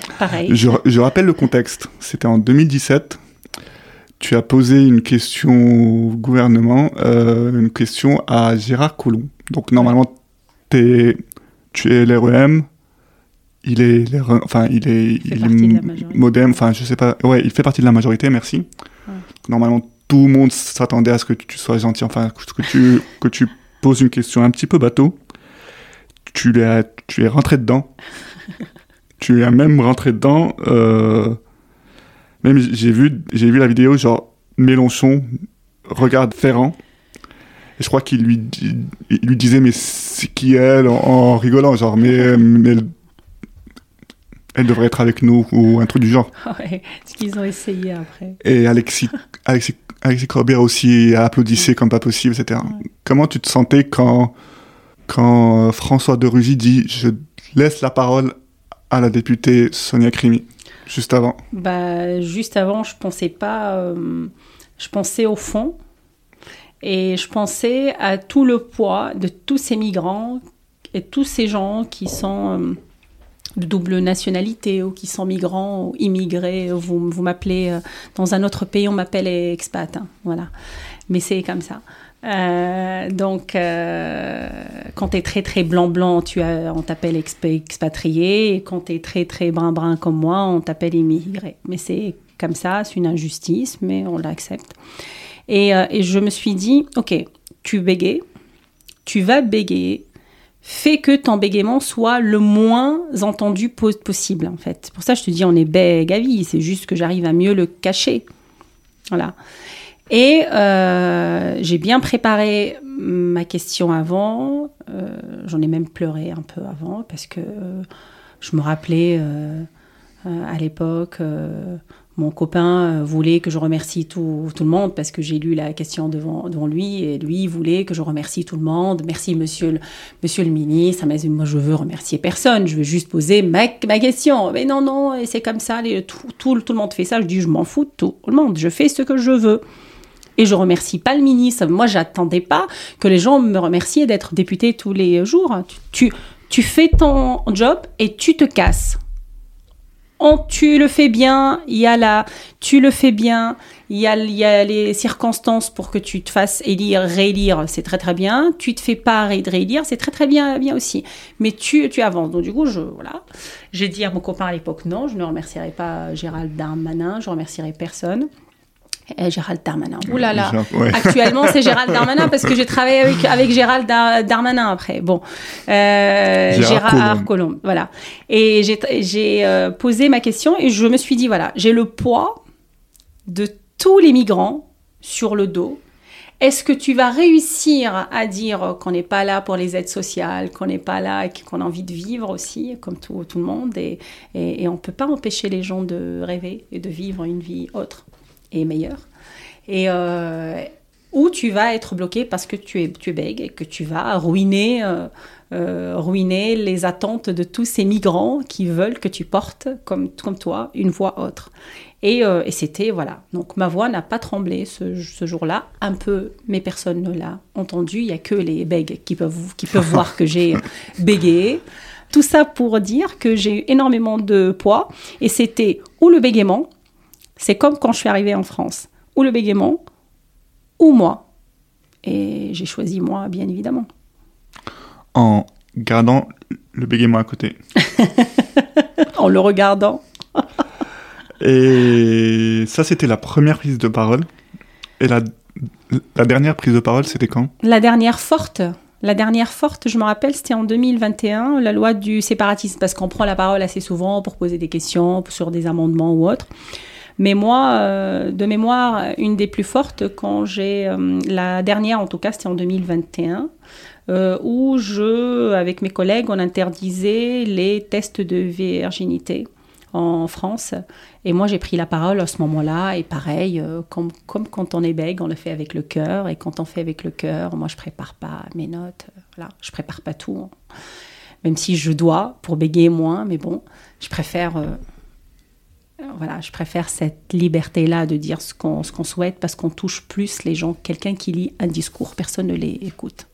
Pareil. je, je rappelle le contexte. C'était en 2017. Tu as posé une question au gouvernement, euh, une question à Gérard Collomb. Donc normalement, t'es- tu es l'REM. Il est, l'REM enfin, il est, il est modem. Enfin, je sais pas. Ouais, il fait partie de la majorité. Merci. Ouais. Normalement, tout le monde s'attendait à ce que tu sois gentil. Enfin, que tu, que tu poses une question un petit peu bateau. Tu es, tu es rentré dedans. tu es même rentré dedans. Euh, même j'ai vu, j'ai vu la vidéo, genre Mélenchon regarde Ferrand. Et je crois qu'il lui, il lui disait, mais c'est qui elle en, en rigolant, genre, mais, mais elle, elle devrait être avec nous, ou un truc du genre. Ouais, ce qu'ils ont essayé après. Et Alexis, Alexis, Alexis Corbière aussi applaudissait comme pas possible, etc. Comment tu te sentais quand, quand euh, François de Rugy dit Je laisse la parole à la députée Sonia Crimi, juste avant Bah, juste avant, je pensais pas. euh, je pensais au fond. Et je pensais à tout le poids de tous ces migrants et tous ces gens qui sont euh, de double nationalité ou qui sont migrants ou immigrés. Vous, vous m'appelez, euh, dans un autre pays, on m'appelle expat. hein, voilà. Mais c'est comme ça. Euh, donc, euh, quand tu es très très blanc blanc, tu as, on t'appelle expa- expatrié, et quand tu es très très brun brun comme moi, on t'appelle immigré. Mais c'est comme ça, c'est une injustice, mais on l'accepte. Et, euh, et je me suis dit, ok, tu bégayes, tu vas bégayer, fais que ton bégaiement soit le moins entendu po- possible, en fait. Pour ça je te dis, on est bègue à vie, c'est juste que j'arrive à mieux le cacher. Voilà. Et euh, j'ai bien préparé ma question avant. Euh, J'en ai même pleuré un peu avant parce que euh, je me rappelais à l'époque, mon copain voulait que je remercie tout, tout le monde parce que j'ai lu la question devant, devant lui et lui voulait que je remercie tout le monde. Merci monsieur le, monsieur le ministre. Mais moi je veux remercier personne, je veux juste poser ma, ma question. Mais non, non, et c'est comme ça, les, tout, tout, tout le monde fait ça. Je dis je m'en fous de tout le monde, je fais ce que je veux. Et je remercie pas le ministre. Moi, j'attendais pas que les gens me remerciaient d'être député tous les jours. Tu, tu, tu fais ton job et tu te casses. On, tu le fais bien, il y a la, tu le fais bien, il y a, y a les circonstances pour que tu te fasses élire, réélire, c'est très très bien. Tu te fais pas ré- réélire, c'est très très bien, bien aussi. Mais tu, tu avances. Donc du coup, je, voilà. J'ai dit à mon copain à l'époque, non, je ne remercierai pas Gérald Darmanin, je remercierai personne. Eh, Gérald Darmanin. Ouh là là. Genre, ouais. Actuellement, c'est Gérald Darmanin parce que j'ai travaillé avec, avec Gérald Dar- Darmanin après. Bon, Euh, Gérard voilà. Et j'ai euh, posé ma question et je me suis dit voilà, j'ai le poids de tous les migrants sur le dos Est-ce que tu vas réussir à dire qu'on n'est pas là pour les aides sociales, qu'on n'est pas là et qu'on a envie de vivre aussi, comme tout, tout le monde, et, et, on ne peut pas empêcher les gens de rêver et de vivre une vie autre? Et meilleure. Et, euh, ou tu vas être bloqué parce que tu es, tu es bègue et que tu vas ruiner, euh, euh, ruiner les attentes de tous ces migrants qui veulent que tu portes, comme, comme toi, une voix autre. Euh, et, c'était, voilà. Donc ma voix n'a pas tremblé ce, jour-là, un peu, mais personne ne l'a entendu. Il n'y a que les bègues qui peuvent, qui peuvent voir que j'ai bégayé. Tout ça pour dire que j'ai eu énormément de poids. Et c'était ou le bégaiement, c'est comme quand je suis arrivée en France, ou le bégaiement, ou moi. Et j'ai choisi moi, bien évidemment. En gardant le bégaiement à côté. en le regardant. Et ça, c'était la première prise de parole. Et la, la dernière prise de parole, c'était quand? La dernière forte. La dernière forte, je me rappelle, c'était en 2021, la loi du séparatisme, parce qu'on prend la parole assez souvent pour poser des questions sur des amendements ou autres. Mais moi, euh, de mémoire, une des plus fortes, quand j'ai euh, la dernière, en tout cas, c'était en 2021, euh, où je, avec mes collègues, on interdisait les tests de virginité en France. Et moi, j'ai pris la parole à ce moment-là. Et pareil, comme, comme, quand on est bègue, on le fait avec le cœur. Et quand on fait avec le cœur, moi, je prépare pas mes notes. Euh, voilà, je prépare pas tout. Même si je dois, pour bégayer moins. Mais bon, je préfère... Euh, voilà, je préfère cette liberté-là de dire ce qu'on souhaite parce qu'on touche plus les gens. Quelqu'un qui lit un discours, personne ne l'écoute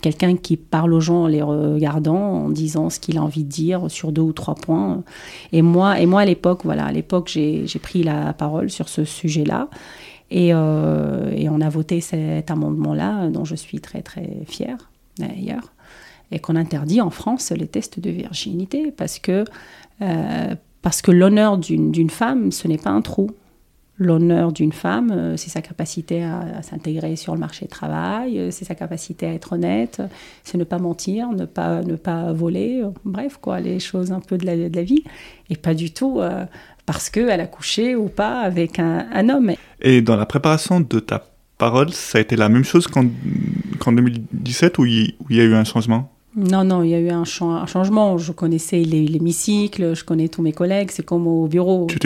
quelqu'un qui parle aux gens en les regardant, en disant ce qu'il a envie de dire sur deux ou trois points. Et moi, et moi à l'époque, voilà, à l'époque, j'ai pris la parole sur ce sujet-là. Et, euh, et, on a voté cet amendement-là, dont je suis très très fière d'ailleurs, et qu'on interdit en France les tests de virginité parce que, euh, parce que l'honneur d'une femme, ce n'est pas un trou. L'honneur d'une femme, euh, c'est sa capacité à, s'intégrer sur le marché du travail, euh, c'est sa capacité à être honnête, c'est ne pas mentir, ne pas, ne pas voler, euh, bref, quoi, les choses un peu de la, de la vie, et pas du tout parce qu'elle a couché ou pas avec un, homme. Et dans la préparation de ta parole, ça a été la même chose qu'en 2017 où il, y a eu un changement? Non, non, il y a eu un, changement. Je connaissais l'hémicycle, je connais tous mes collègues, c'est comme au bureau. Tu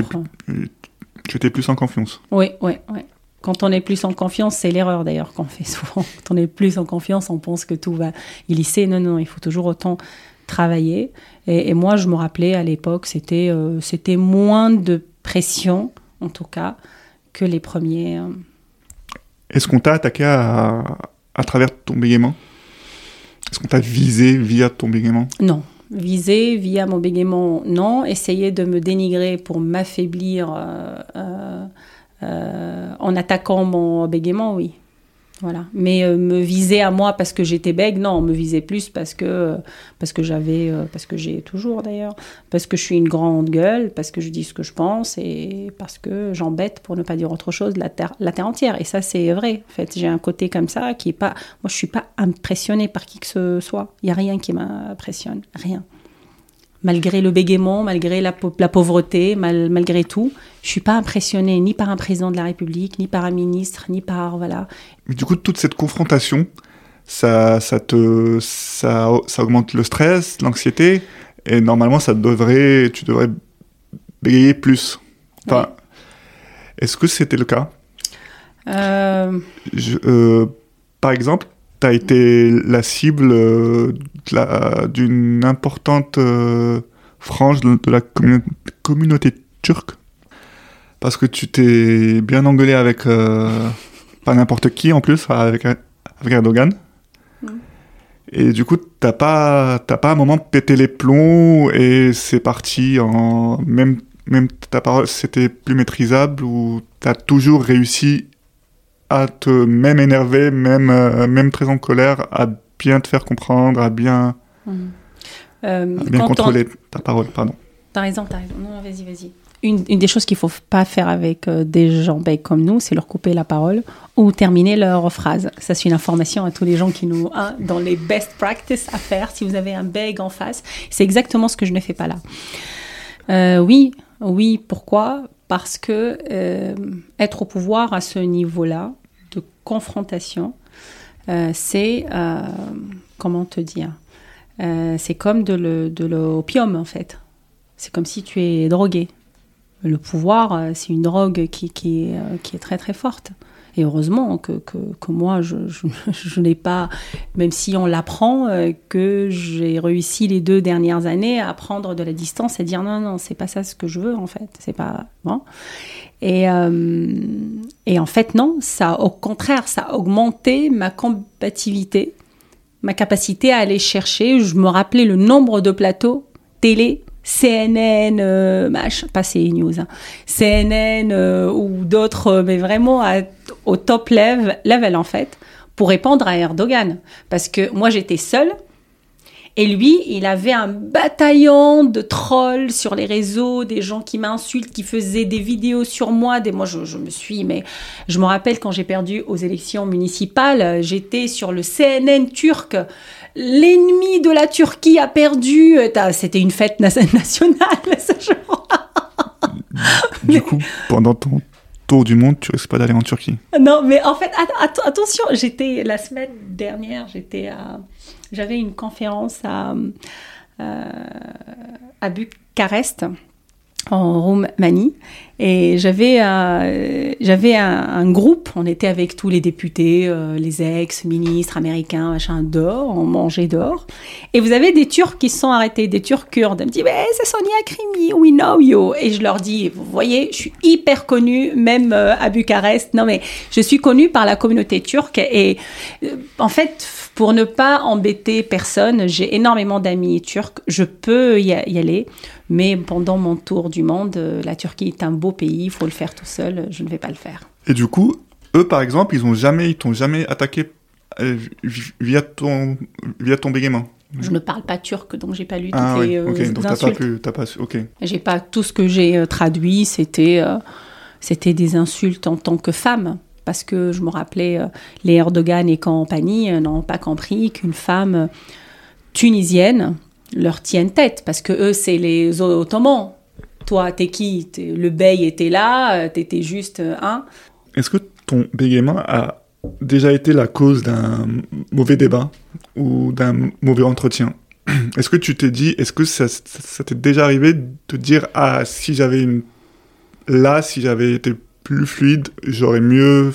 tu étais plus en confiance. Oui, oui, oui. Quand on est plus en confiance, c'est l'erreur d'ailleurs qu'on fait souvent. Quand on est plus en confiance, on pense que tout va glisser. Non, non, il faut toujours autant travailler. Et, moi, je me rappelais à l'époque, c'était euh, c'était moins de pression, en tout cas, que les premiers. Euh. Est-ce qu'on t'a attaqué à, à travers ton bégaiement? Est-ce qu'on t'a visé via ton bégaiement? Non, viser via mon bégaiement, non. Essayer de me dénigrer pour m'affaiblir euh, euh, euh, en attaquant mon bégaiement, oui. Voilà. Mais me viser à moi parce que j'étais bègue, non, me viser plus parce que parce que j'avais parce que j'ai toujours d'ailleurs parce que je suis une grande gueule, parce que je dis ce que je pense et parce que j'embête pour ne pas dire autre chose la terre la terre entière et ça c'est vrai. En fait, j'ai un côté comme ça qui est pas moi je suis pas impressionnée par qui que ce soit. Il y a rien qui m'impressionne, rien malgré le bégaiement, malgré la, pauvreté, malgré tout, je suis pas impressionnée ni par un président de la République, ni par un ministre, ni par voilà. Mais du coup, toute cette confrontation, ça, ça te, ça, ça augmente le stress, l'anxiété, et normalement, ça devrait, tu devrais bégayer plus. Enfin, est-ce que c'était le cas? Euh... euh par exemple, tu as été la cible euh, d'une importante euh, frange de, la communauté turque parce que tu t'es bien engueulé avec euh, pas n'importe qui en plus, avec, avec Erdogan. Mm. Et du coup, t'as pas, pas un moment pété les plombs et c'est parti en. Même, même ta parole, c'était plus maîtrisable ou t'as toujours réussi à te même énerver, même, euh, même très en colère, à bien te faire comprendre, à bien, mhm. euh, bien contrôler ta parole. Pardon. T'as raison, t'as raison. Non, vas-y, vas-y. Une, une, des choses qu'il faut pas faire avec euh, des gens bègues comme nous, c'est leur couper la parole ou terminer leur phrase. Ça, c'est une information à tous les gens qui nous, hein, dans les best practices à faire. Si vous avez un bègue en face, c'est exactement ce que je ne fais pas là. oui, oui. Pourquoi? Parce que être au pouvoir à ce niveau-là, confrontation, c'est, comment te dire, c'est comme de l'opium en fait. C'est comme si tu es drogué. Le pouvoir, c'est une drogue qui, qui, qui est très très forte. Et heureusement que, que, que moi, je, je, je n'ai pas, même si on l'apprend, euh, que j'ai réussi les deux dernières années à prendre de la distance et dire non, non, c'est pas ça ce que je veux en fait. C'est pas bon. Et, euh, et en fait, non, ça, au contraire, ça a augmenté ma combativité, ma capacité à aller chercher. Je me rappelais le nombre de plateaux télé CNN, euh, pas CNews, hein, CNN euh, ou d'autres, euh, mais vraiment au top level, level en fait, pour répondre à Erdogan. Parce que moi j'étais seule et lui, il avait un bataillon de trolls sur les réseaux, des gens qui m'insultent, qui faisaient des vidéos sur moi. Des, moi, je me suis, mais je me rappelle quand j'ai perdu aux élections municipales, j'étais sur le CNN turc l'ennemi de la Turquie a perdu. C'était une fête nationale ce jour. du coup, pendant ton tour du monde, tu risques pas d'aller en Turquie. Non, mais en fait, attention, j'étais la semaine dernière, j'étais j'avais une conférence à, euh, à Bucarest en Roumanie. Et j'avais euh, j'avais un, groupe. On était avec tous les députés euh, les ex ministres américains machin dehors. On mangeait dehors. Et vous avez des Turcs qui se sont arrêtés des Turcs kurdes. Ils me disent mais c'est Sonia Krimi we know you. Et je leur dis vous voyez je suis hyper connue même euh, à Bucarest. Non mais je suis connue par la communauté turque. Et en fait pour ne pas embêter personne j'ai énormément d'amis turcs. Je peux y aller mais pendant mon tour du monde, euh, la Turquie est un beau pays, il faut le faire tout seul, je ne vais pas le faire. Et du coup, eux, par exemple, ils ont jamais, ils t'ont jamais attaqué euh, via ton, via ton bégaiement je ne parle pas turc, donc j'ai pas lu ah, toutes oui. les euh, okay. donc insultes. Pas pu, pas, ok. J'ai pas tout ce que j'ai traduit, c'était c'était des insultes en tant que femme, parce que je me rappelais les Erdogan et compagnie n'ont pas compris qu'une femme tunisienne leur tiennent tête parce que eux c'est les Ottomans. Toi t'es qui? Le bey était là, euh, t'étais juste un. Hein Est-ce que ton bégaiement a déjà été la cause d'un mauvais débat ou d'un mauvais entretien? Est-ce que tu t'es dit, est-ce que ça, ça, t'est déjà arrivé de te dire ah si j'avais une là si j'avais été plus fluide j'aurais mieux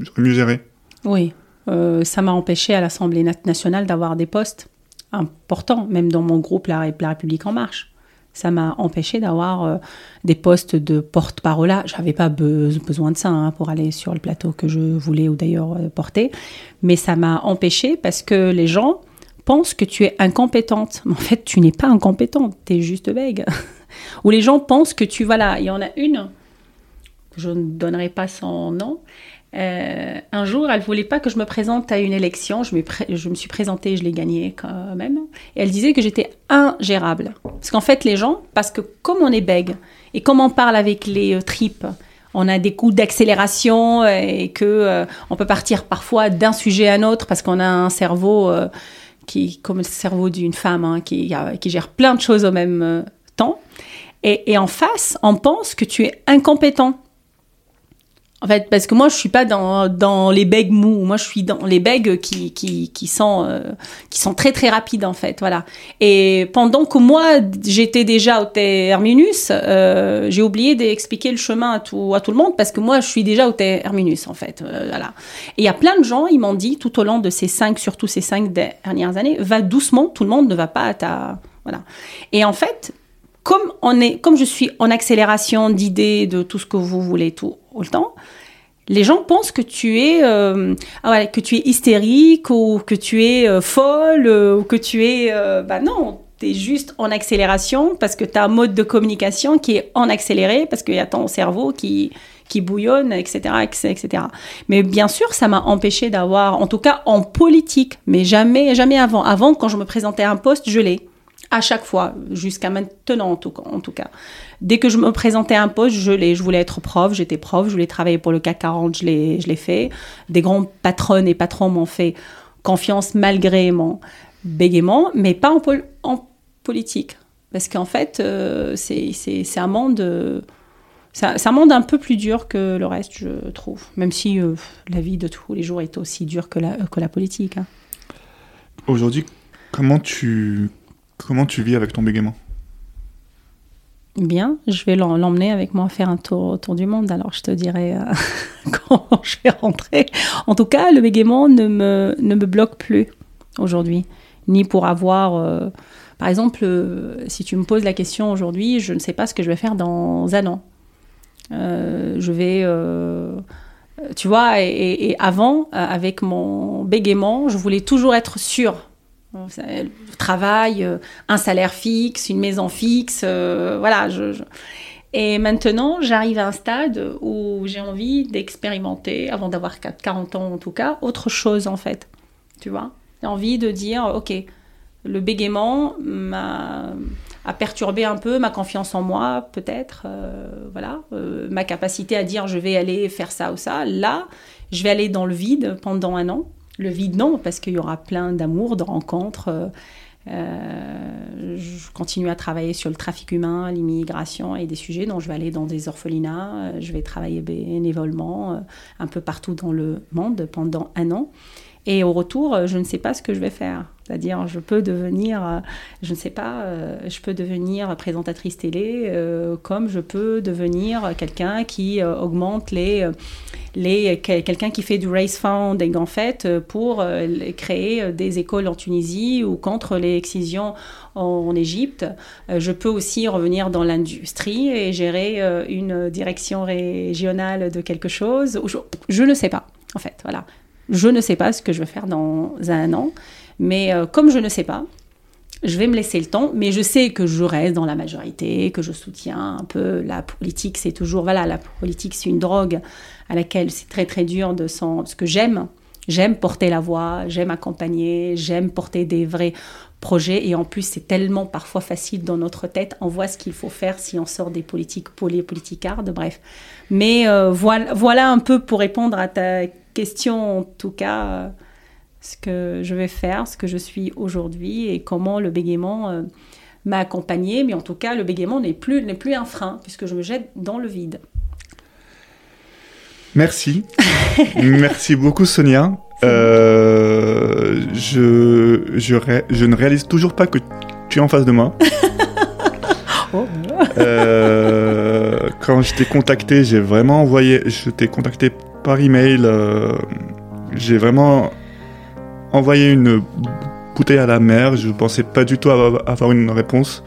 j'aurais mieux géré? Oui, euh, ça m'a empêché à l'Assemblée nationale d'avoir des postes important, même dans mon groupe La, République En Marche. Ça m'a empêché d'avoir euh, des postes de porte-parole. J'avais pas besoin de ça hein, pour aller sur le plateau que je voulais ou d'ailleurs euh, porter. Mais ça m'a empêché parce que les gens pensent que tu es incompétente. Mais en fait, tu n'es pas incompétente, tu es juste bègue. ou les gens pensent que tu. Voilà, il y en a une, je ne donnerai pas son nom, euh, un jour, elle voulait pas que je me présente à une élection. Je, me suis présentée, je l'ai gagnée quand même. Et elle disait que j'étais ingérable. Parce qu'en fait, les gens, parce que comme on est bègue et comme on parle avec les euh, tripes, on a des coups d'accélération euh, et que euh, on peut partir parfois d'un sujet à un autre parce qu'on a un cerveau qui, comme le cerveau d'une femme, hein, qui, gère plein de choses au même temps. Et en face, on pense que tu es incompétent. En fait, parce que moi, je suis pas dans, dans les begs mous. Moi, je suis dans les begs qui, qui, qui, sont, euh, qui sont très, très rapides, en fait. Voilà. Et pendant que moi, j'étais déjà au terminus, euh, j'ai oublié d'expliquer le chemin à tout, à tout le monde parce que moi, je suis déjà au terminus, en fait. Euh, voilà. Et il y a plein de gens, ils m'ont dit, tout au long de ces cinq, surtout ces cinq dernières années, va doucement, tout le monde ne va pas à ta... Voilà. Et en fait, comme, on est, comme je suis en accélération d'idées, de tout ce que vous voulez tout le temps, les gens pensent que tu es, euh, ah que tu es hystérique ou que tu es euh, folle euh, ou que tu es... bah non, tu es juste en accélération parce que tu as un mode de communication qui est en accéléré parce qu'il y a ton cerveau qui, qui bouillonne, etc., etc. Mais bien sûr, ça m'a empêché d'avoir, en tout cas en politique, mais jamais, jamais avant. Avant, quand je me présentais à un poste, je l'ai à chaque fois, jusqu'à maintenant en tout, cas. Dès que je me présentais à un poste, je, l'ai, je voulais être prof, j'étais prof, je voulais travailler pour le CAC 40, je l'ai, fait. Des grands patronnes et patrons m'ont fait confiance malgré mon bégaiement, mais pas en, en politique. Parce qu'en fait, euh, c'est, c'est, c'est un monde... Euh, ça monde un peu plus dur que le reste, je trouve. Même si euh, la vie de tous les jours est aussi dure que la, la politique. hein. Aujourd'hui, comment tu vis avec ton bégaiement? Bien, je vais l'emmener avec moi faire un tour du monde. Alors, je te dirai euh, quand je vais rentrer. En tout cas, le bégaiement ne me, ne me bloque plus aujourd'hui. Ni pour avoir. euh, par exemple, euh, si tu me poses la question aujourd'hui, je ne sais pas ce que je vais faire dans un an. Euh, je vais. euh, tu vois, et, et- avant, euh, avec mon bégaiement, je voulais toujours être sûre. Travail, euh, un salaire fixe, une maison fixe, euh, voilà. Et maintenant, j'arrive à un stade où j'ai envie d'expérimenter, avant d'avoir 4 40 ans en tout cas, autre chose en fait. Tu vois? J'ai envie de dire, ok, le bégaiement m'a a perturbé un peu ma confiance en moi, peut-être, euh, voilà, ma capacité à dire je vais aller faire ça ou ça. Là, je vais aller dans le vide pendant un an. Le vide, non, parce qu'il y aura plein d'amour, de rencontres. euh, euh, je continue à travailler sur le trafic humain, l'immigration et des sujets. Donc, je vais aller dans des orphelinats, euh, je vais travailler bénévolement un peu partout dans le monde pendant un an. Et au retour, je ne sais pas ce que je vais faire. C'est-à-dire, je peux devenir, euh, je ne sais pas, euh, je peux devenir présentatrice télé, euh, comme je peux devenir quelqu'un qui augmente les, les quel- quelqu'un qui fait du race funding en fait pour créer des écoles en Tunisie ou contre les excisions en, Égypte. Je peux aussi revenir dans l'industrie et gérer une direction régionale de quelque chose. Je, je ne sais pas, en fait, voilà. Je ne sais pas ce que je vais faire dans un an, mais euh, comme je ne sais pas, je vais me laisser le temps, mais je sais que je reste dans la majorité, que je soutiens un peu la politique. C'est toujours, voilà, la politique, c'est une drogue à laquelle c'est très très dur de s'en. Parce que j'aime, j'aime porter la voix, j'aime accompagner, j'aime porter des vrais projets. Et en plus, c'est tellement parfois facile dans notre tête. On voit ce qu'il faut faire si on sort des politiques les politicardes, bref. Mais euh, voilà, voilà un peu pour répondre à ta question, en tout cas. euh, ce que je vais faire, ce que je suis aujourd'hui et comment le bégaiement euh, m'a accompagné. Mais en tout cas, le bégaiement n'est plus, n'est plus un frein puisque je me jette dans le vide. Merci. Merci beaucoup, Sonia. Euh, je, je, ré- je ne réalise toujours pas que tu es en face de moi. Oh. Euh, quand je t'ai contacté, j'ai vraiment envoyé. Je t'ai contacté par email. euh, j'ai vraiment envoyé une bouteille à la mer. Je pensais pas du tout avoir, une réponse.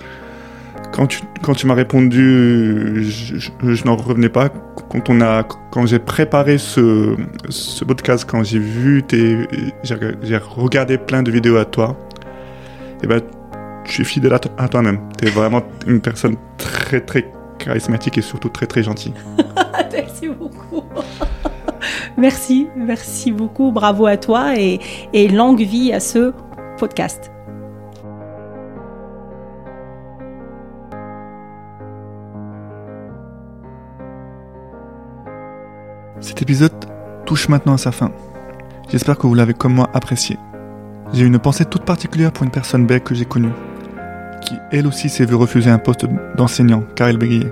Quand tu, quand tu m'as répondu, je, n'en revenais pas. Quand on a, quand j'ai préparé ce, podcast, quand j'ai vu tes, j'ai regardé plein de vidéos à toi. Et ben, tu es fidèle à toi-même. Tu es vraiment une personne très très charismatique et surtout très très gentille. merci beaucoup. Merci, merci beaucoup. Bravo à toi et, longue vie à ce podcast. Cet épisode touche maintenant à sa fin. J'espère que vous l'avez comme moi apprécié. J'ai une pensée toute particulière pour une personne belle que j'ai connue, qui elle aussi s'est vue refuser un poste d'enseignant car elle bégayait.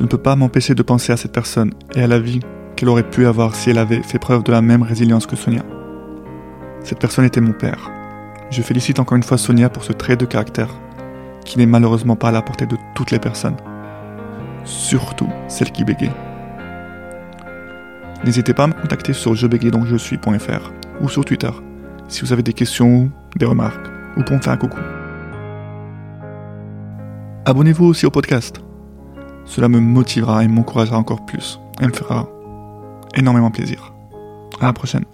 Je ne peux pas m'empêcher de penser à cette personne et à la vie qu'elle aurait pu avoir si elle avait fait preuve de la même résilience que Sonia. Cette personne était mon père. Je félicite encore une fois Sonia pour ce trait de caractère qui n'est malheureusement pas à la portée de toutes les personnes, surtout celles qui bégayent. N'hésitez pas à me contacter sur jebégayedonc-je-suis.fr ou sur Twitter si vous avez des questions, des remarques ou pour me faire un coucou. Abonnez-vous aussi au podcast. Cela me motivera et m'encouragera encore plus et me fera énormément plaisir. À la prochaine.